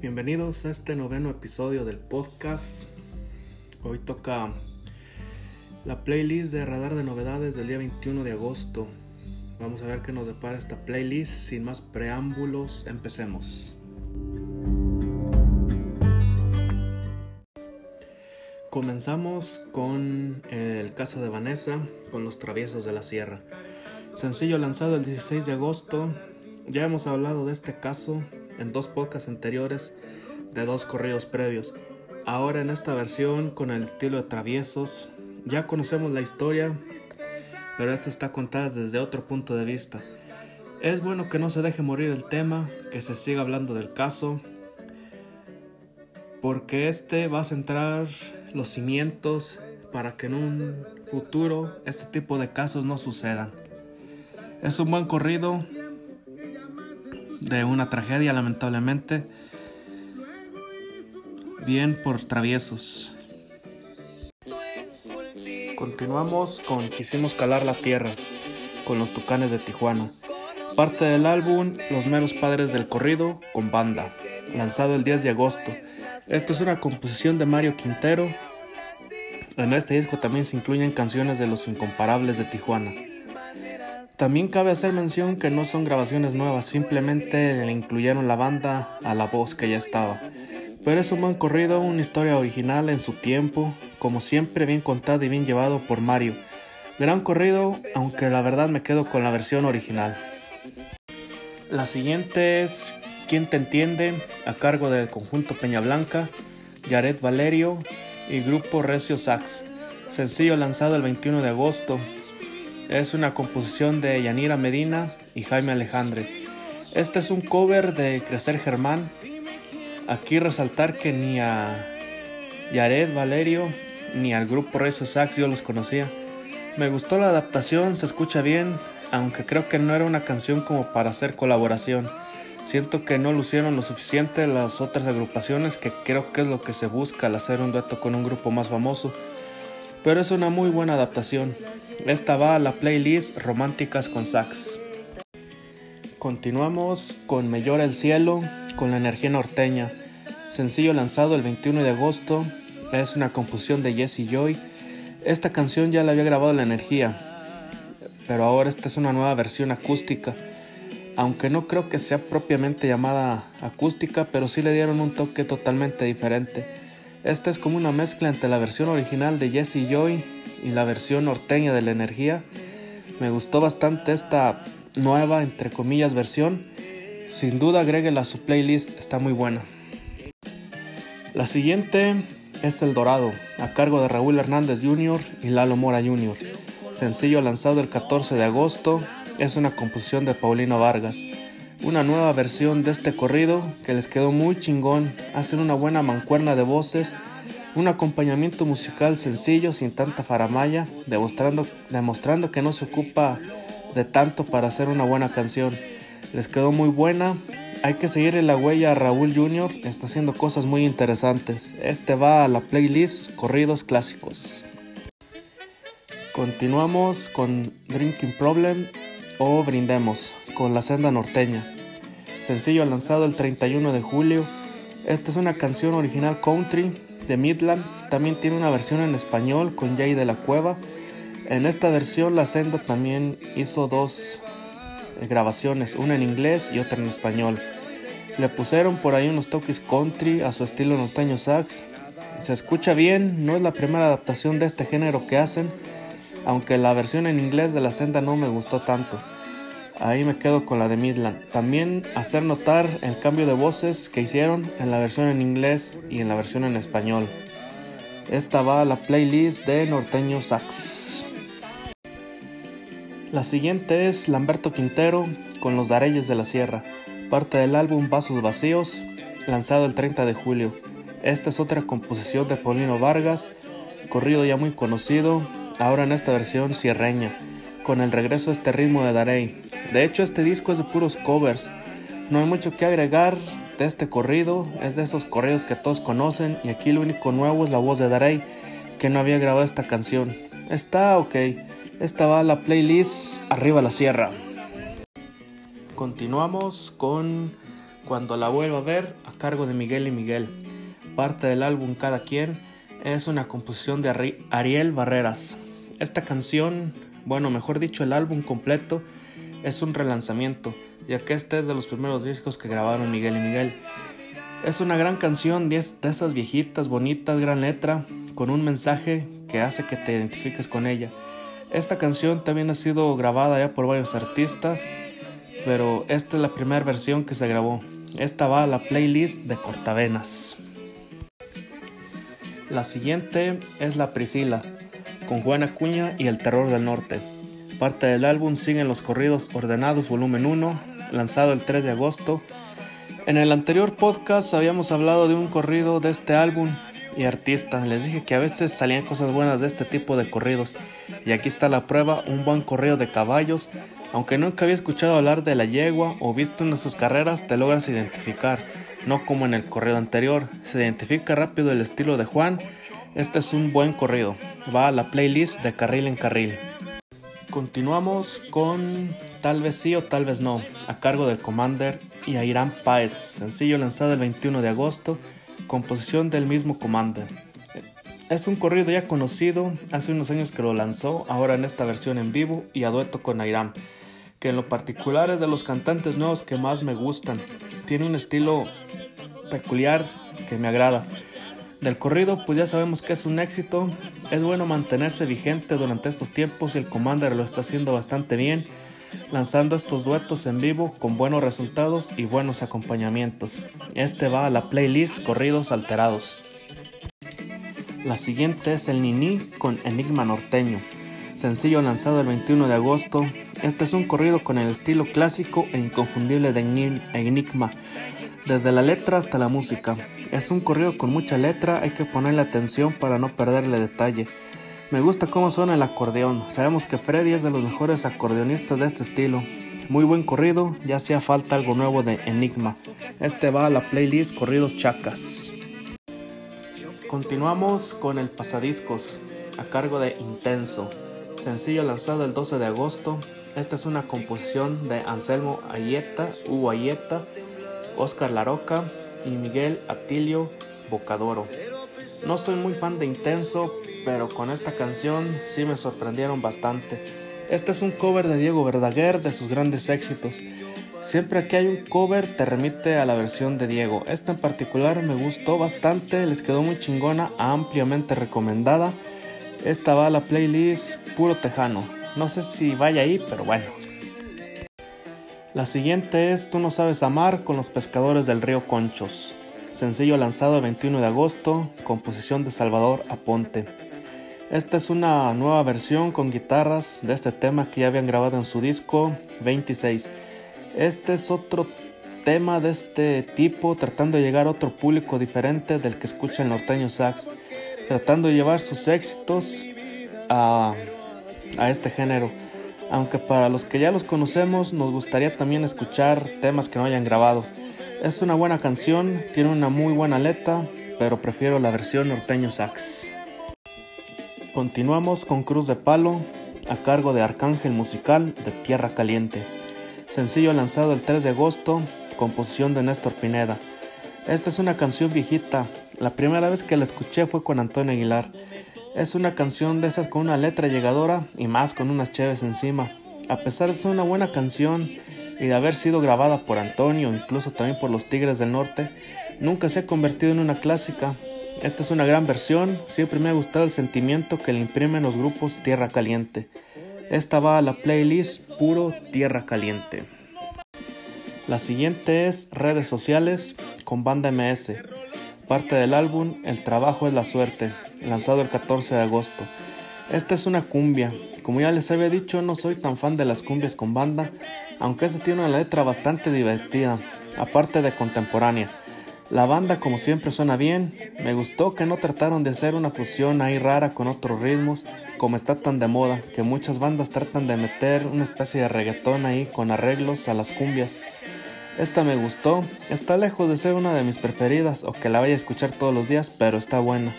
Bienvenidos a este noveno episodio del podcast. Hoy toca la playlist de Radar de Novedades del día 21 de agosto. Vamos a ver qué nos depara esta playlist. Sin más preámbulos, empecemos. Comenzamos con el caso de Vanessa, con los traviesos de la sierra. Sencillo lanzado el 16 de agosto. Ya hemos hablado de este caso en dos podcasts anteriores de dos corridos previos. Ahora en esta versión con el estilo de traviesos. Ya conocemos la historia, pero esta está contada desde otro punto de vista. Es bueno que no se deje morir el tema, que se siga hablando del caso, porque este va a centrar los cimientos para que en un futuro este tipo de casos no sucedan. Es un buen corrido de una tragedia lamentablemente. Bien por traviesos. Continuamos con Quisimos calar la tierra con los Tucanes de Tijuana. Parte del álbum Los meros padres del corrido con banda, lanzado el 10 de agosto. Esta es una composición de Mario Quintero. En este disco también se incluyen canciones de los incomparables de Tijuana. También cabe hacer mención que no son grabaciones nuevas, simplemente le incluyeron la banda a la voz que ya estaba. Pero es un buen corrido, una historia original en su tiempo, como siempre bien contada y bien llevado por Mario. Gran corrido, aunque la verdad me quedo con la versión original. La siguiente es ¿Quién te entiende? a cargo del conjunto Peña Blanca, Jared Valerio y grupo Recio Sax. Sencillo lanzado el 21 de agosto. Es una composición de Yanira Medina y Jaime Alejandre. Este es un cover de Crecer Germán. Aquí resaltar que ni a Jared Valerio ni al grupo Recio Sax yo los conocía. Me gustó la adaptación, se escucha bien, aunque creo que no era una canción como para hacer colaboración. Siento que no lucieron lo suficiente las otras agrupaciones, que creo que es lo que se busca al hacer un dueto con un grupo más famoso. Pero es una muy buena adaptación. Esta va a la playlist Románticas con Sax. Continuamos con Me llora el cielo, con la energía norteña. Sencillo lanzado el 21 de agosto. Es una composición de Jesse Joy. Esta canción ya la había grabado la energía, pero ahora esta es una nueva versión acústica aunque no creo que sea propiamente llamada acústica, pero sí le dieron un toque totalmente diferente. Esta es como una mezcla entre la versión original de Jesse Joy y la versión norteña de la energía. Me gustó bastante esta nueva, entre comillas, versión. Sin duda agréguela a su playlist, está muy buena. La siguiente es El Dorado, a cargo de Raúl Hernández Jr. y Lalo Mora Jr. Sencillo lanzado el 14 de agosto es una composición de Paulino Vargas. Una nueva versión de este corrido que les quedó muy chingón. Hacen una buena mancuerna de voces, un acompañamiento musical sencillo sin tanta faramaya, demostrando, demostrando que no se ocupa de tanto para hacer una buena canción. Les quedó muy buena. Hay que seguir en la huella a Raúl Jr. Está haciendo cosas muy interesantes. Este va a la playlist Corridos Clásicos. Continuamos con Drinking Problem o Brindemos con la senda norteña. Sencillo lanzado el 31 de julio. Esta es una canción original country de Midland. También tiene una versión en español con Jay de la Cueva. En esta versión la senda también hizo dos eh, grabaciones, una en inglés y otra en español. Le pusieron por ahí unos toques country a su estilo norteño sax. Se escucha bien, no es la primera adaptación de este género que hacen aunque la versión en inglés de la senda no me gustó tanto. Ahí me quedo con la de Midland. También hacer notar el cambio de voces que hicieron en la versión en inglés y en la versión en español. Esta va a la playlist de Norteño Sax. La siguiente es Lamberto Quintero con Los Dareyes de la Sierra, parte del álbum Vasos Vacíos, lanzado el 30 de julio. Esta es otra composición de Paulino Vargas, corrido ya muy conocido, ahora en esta versión cierreña, con el regreso de este ritmo de Darey. De hecho, este disco es de puros covers, no hay mucho que agregar de este corrido, es de esos corridos que todos conocen y aquí lo único nuevo es la voz de Darey, que no había grabado esta canción. Está ok, esta va a la playlist Arriba la Sierra. Continuamos con Cuando la vuelva a ver, a cargo de Miguel y Miguel. Parte del álbum Cada quien es una composición de Ariel Barreras. Esta canción, bueno, mejor dicho, el álbum completo es un relanzamiento, ya que este es de los primeros discos que grabaron Miguel y Miguel. Es una gran canción de esas viejitas, bonitas, gran letra, con un mensaje que hace que te identifiques con ella. Esta canción también ha sido grabada ya por varios artistas, pero esta es la primera versión que se grabó. Esta va a la playlist de Cortavenas. La siguiente es La Priscila, con Juana Cuña y El Terror del Norte. Parte del álbum siguen los corridos ordenados volumen 1, lanzado el 3 de agosto. En el anterior podcast habíamos hablado de un corrido de este álbum y artista. Les dije que a veces salían cosas buenas de este tipo de corridos. Y aquí está la prueba, un buen corrido de caballos. Aunque nunca había escuchado hablar de la yegua o visto de sus carreras, te logras identificar. No como en el corrido anterior, se identifica rápido el estilo de Juan. Este es un buen corrido. Va a la playlist de carril en carril. Continuamos con Tal vez sí o tal vez no, a cargo del Commander y Irán Páez, sencillo lanzado el 21 de agosto composición del mismo Commander. Es un corrido ya conocido, hace unos años que lo lanzó, ahora en esta versión en vivo y a dueto con Airam, que en lo particular es de los cantantes nuevos que más me gustan. Tiene un estilo peculiar que me agrada. Del corrido, pues ya sabemos que es un éxito. Es bueno mantenerse vigente durante estos tiempos y el Commander lo está haciendo bastante bien lanzando estos duetos en vivo con buenos resultados y buenos acompañamientos. Este va a la playlist Corridos Alterados. La siguiente es el Nini con Enigma Norteño, sencillo lanzado el 21 de agosto. Este es un corrido con el estilo clásico e inconfundible de Enigma, desde la letra hasta la música. Es un corrido con mucha letra, hay que ponerle atención para no perderle detalle. Me gusta cómo suena el acordeón. Sabemos que Freddy es de los mejores acordeonistas de este estilo. Muy buen corrido, ya hacía falta algo nuevo de Enigma. Este va a la playlist Corridos Chacas. Continuamos con el Pasadiscos, a cargo de Intenso. Sencillo lanzado el 12 de agosto. Esta es una composición de Anselmo Ayeta, Hugo Ayeta, Oscar Laroca y Miguel Atilio Bocadoro. No soy muy fan de Intenso, pero con esta canción sí me sorprendieron bastante. Este es un cover de Diego Verdaguer de sus grandes éxitos. Siempre que hay un cover te remite a la versión de Diego. Esta en particular me gustó bastante, les quedó muy chingona, ampliamente recomendada. Esta va a la playlist Puro Tejano. No sé si vaya ahí, pero bueno. La siguiente es Tú no sabes amar con los pescadores del río Conchos. Sencillo lanzado el 21 de agosto, composición de Salvador Aponte. Esta es una nueva versión con guitarras de este tema que ya habían grabado en su disco 26. Este es otro tema de este tipo, tratando de llegar a otro público diferente del que escucha el norteño sax, tratando de llevar sus éxitos a, a este género. Aunque para los que ya los conocemos nos gustaría también escuchar temas que no hayan grabado. Es una buena canción, tiene una muy buena letra, pero prefiero la versión norteño sax. Continuamos con Cruz de Palo a cargo de Arcángel Musical de Tierra Caliente. Sencillo lanzado el 3 de agosto, composición de Néstor Pineda. Esta es una canción viejita. La primera vez que la escuché fue con Antonio Aguilar. Es una canción de esas con una letra llegadora y más con unas cheves encima. A pesar de ser una buena canción y de haber sido grabada por Antonio, incluso también por los Tigres del Norte, nunca se ha convertido en una clásica esta es una gran versión, siempre me ha gustado el sentimiento que le imprimen los grupos Tierra Caliente. Esta va a la playlist Puro Tierra Caliente. La siguiente es Redes Sociales con Banda MS, parte del álbum El Trabajo es la Suerte, lanzado el 14 de agosto. Esta es una cumbia, como ya les había dicho no soy tan fan de las cumbias con banda, aunque esta tiene una letra bastante divertida, aparte de contemporánea. La banda como siempre suena bien, me gustó que no trataron de hacer una fusión ahí rara con otros ritmos, como está tan de moda, que muchas bandas tratan de meter una especie de reggaetón ahí con arreglos a las cumbias. Esta me gustó, está lejos de ser una de mis preferidas o que la vaya a escuchar todos los días, pero está buena.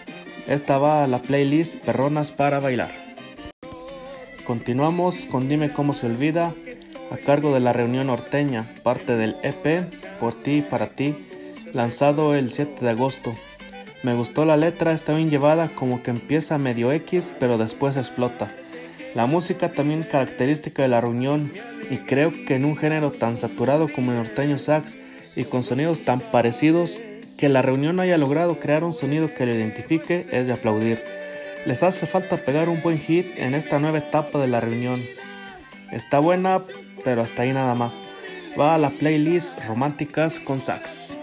Esta va a la playlist Perronas para bailar. Continuamos con Dime cómo se olvida a cargo de la reunión norteña, parte del EP Por ti para ti, lanzado el 7 de agosto. Me gustó la letra, está bien llevada, como que empieza medio X, pero después explota. La música también característica de la reunión, y creo que en un género tan saturado como el norteño sax y con sonidos tan parecidos, que la reunión haya logrado crear un sonido que lo identifique es de aplaudir. Les hace falta pegar un buen hit en esta nueva etapa de la reunión. Está buena, pero hasta ahí nada más. Va a la playlist Románticas con Sax.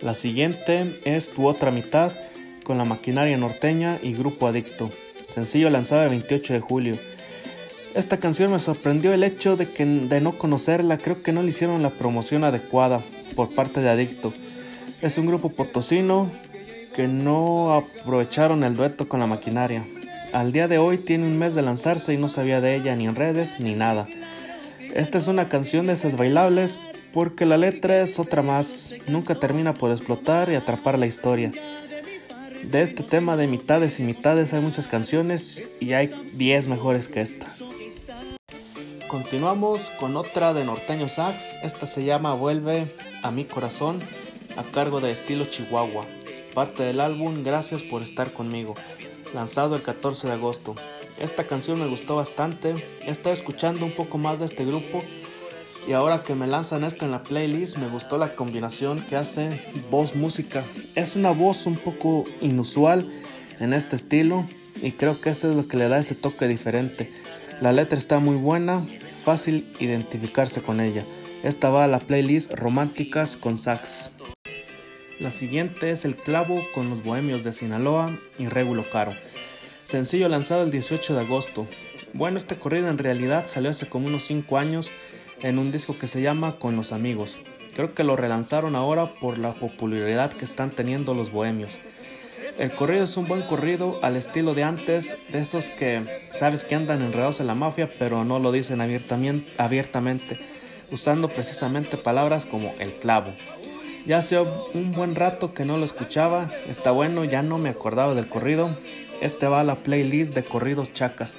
La siguiente es Tu otra mitad con la maquinaria norteña y Grupo Adicto, sencillo lanzado el 28 de julio. Esta canción me sorprendió el hecho de que de no conocerla, creo que no le hicieron la promoción adecuada por parte de Adicto. Es un grupo potosino que no aprovecharon el dueto con la maquinaria. Al día de hoy tiene un mes de lanzarse y no sabía de ella ni en redes ni nada. Esta es una canción de esas bailables porque la letra es otra más, nunca termina por explotar y atrapar la historia. De este tema de mitades y mitades hay muchas canciones y hay 10 mejores que esta. Continuamos con otra de Norteño Sax, esta se llama Vuelve a mi corazón a cargo de estilo Chihuahua, parte del álbum Gracias por estar conmigo, lanzado el 14 de agosto. Esta canción me gustó bastante, he estado escuchando un poco más de este grupo y ahora que me lanzan esto en la playlist, me gustó la combinación que hace voz-música. Es una voz un poco inusual en este estilo y creo que eso es lo que le da ese toque diferente. La letra está muy buena, fácil identificarse con ella. Esta va a la playlist Románticas con Sax. La siguiente es El Clavo con los Bohemios de Sinaloa y Regulo Caro. Sencillo lanzado el 18 de agosto. Bueno, este corrido en realidad salió hace como unos 5 años en un disco que se llama Con los amigos. Creo que lo relanzaron ahora por la popularidad que están teniendo los bohemios. El corrido es un buen corrido al estilo de antes, de esos que sabes que andan enredados en la mafia pero no lo dicen abiertamente, usando precisamente palabras como el clavo. Ya hace un buen rato que no lo escuchaba, está bueno, ya no me acordaba del corrido. Este va a la playlist de corridos chacas.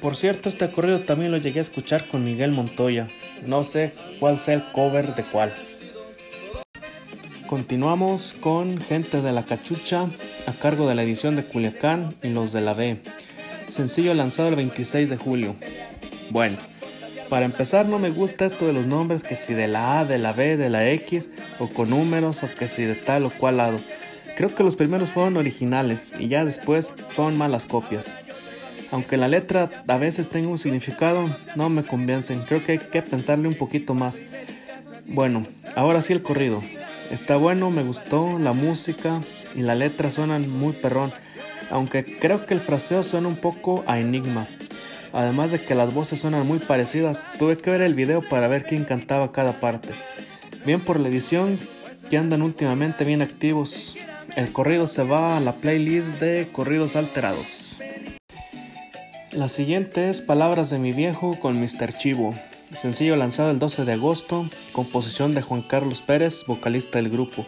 Por cierto, este corrido también lo llegué a escuchar con Miguel Montoya. No sé cuál sea el cover de cuál. Continuamos con Gente de la Cachucha a cargo de la edición de Culiacán y los de la B. Sencillo lanzado el 26 de julio. Bueno, para empezar no me gusta esto de los nombres que si de la A, de la B, de la X o con números o que si de tal o cual lado. Creo que los primeros fueron originales y ya después son malas copias. Aunque la letra a veces tenga un significado, no me convencen. Creo que hay que pensarle un poquito más. Bueno, ahora sí el corrido. Está bueno, me gustó la música y la letra suenan muy perrón. Aunque creo que el fraseo suena un poco a enigma. Además de que las voces suenan muy parecidas, tuve que ver el video para ver quién cantaba cada parte. Bien por la edición, que andan últimamente bien activos. El corrido se va a la playlist de corridos alterados. La siguiente es Palabras de mi viejo con Mr. Chivo, sencillo lanzado el 12 de agosto, composición de Juan Carlos Pérez, vocalista del grupo.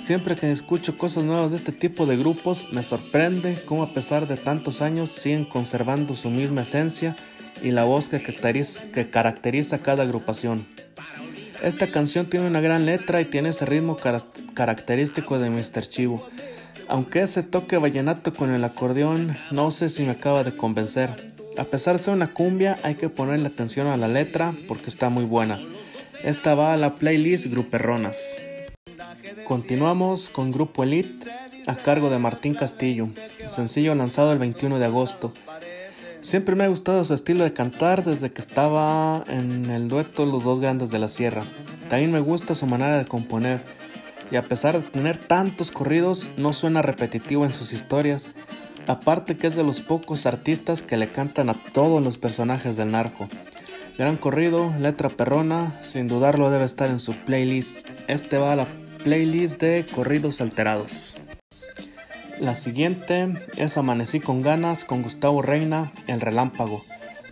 Siempre que escucho cosas nuevas de este tipo de grupos, me sorprende cómo a pesar de tantos años siguen conservando su misma esencia y la voz que caracteriza, cada agrupación. Esta canción tiene una gran letra y tiene ese ritmo característico de Mr. Chivo aunque ese toque vallenato con el acordeón no sé si me acaba de convencer. A pesar de ser una cumbia, hay que ponerle atención a la letra porque está muy buena. Esta va a la playlist Gruperronas. Continuamos con Grupo Elite a cargo de Martín Castillo, sencillo lanzado el 21 de agosto. Siempre me ha gustado su estilo de cantar desde que estaba en el dueto Los Dos Grandes de la Sierra. También me gusta su manera de componer y a pesar de tener tantos corridos, no suena repetitivo en sus historias, aparte que es de los pocos artistas que le cantan a todos los personajes del narco. Gran corrido, letra perrona, sin dudarlo debe estar en su playlist. Este va a la playlist de corridos alterados. La siguiente es Amanecí con ganas con Gustavo Reina, El Relámpago,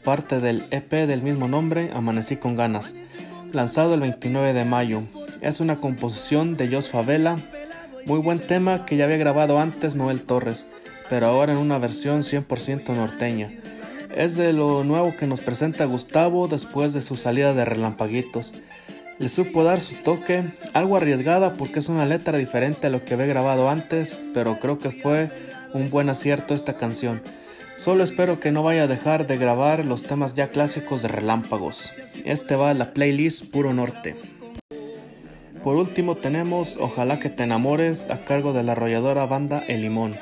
parte del EP del mismo nombre, Amanecí con ganas, lanzado el 29 de mayo. Es una composición de Jos Favela, muy buen tema que ya había grabado antes Noel Torres, pero ahora en una versión 100% norteña. Es de lo nuevo que nos presenta Gustavo después de su salida de Relampaguitos. Le supo dar su toque, algo arriesgada porque es una letra diferente a lo que había grabado antes, pero creo que fue un buen acierto esta canción. Solo espero que no vaya a dejar de grabar los temas ya clásicos de Relámpagos. Este va a la playlist Puro Norte. Por último tenemos Ojalá que te enamores a cargo de la arrolladora banda El Limón.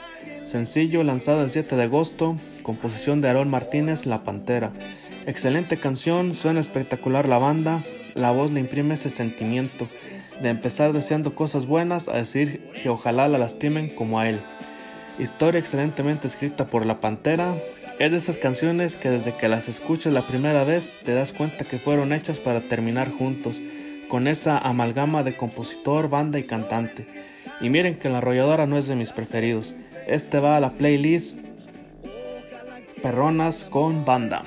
Sencillo lanzado el 7 de agosto, composición de Aarón Martínez La Pantera. Excelente canción, suena espectacular la banda, la voz le imprime ese sentimiento de empezar deseando cosas buenas a decir que ojalá la lastimen como a él. Historia excelentemente escrita por La Pantera. Es de esas canciones que desde que las escuchas la primera vez te das cuenta que fueron hechas para terminar juntos, con esa amalgama de compositor, banda y cantante. Y miren que la arrolladora no es de mis preferidos. Este va a la playlist Perronas con banda.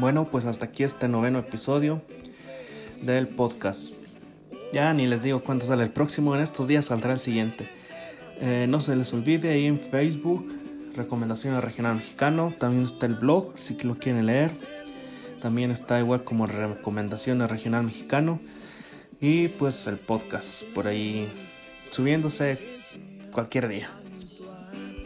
Bueno, pues hasta aquí este noveno episodio del podcast. Ya ni les digo cuándo sale el próximo, en estos días saldrá el siguiente. Eh, no se les olvide ahí en Facebook, Recomendaciones Regional Mexicano. También está el blog, si lo quieren leer. También está igual como Recomendaciones Regional Mexicano. Y pues el podcast por ahí subiéndose cualquier día.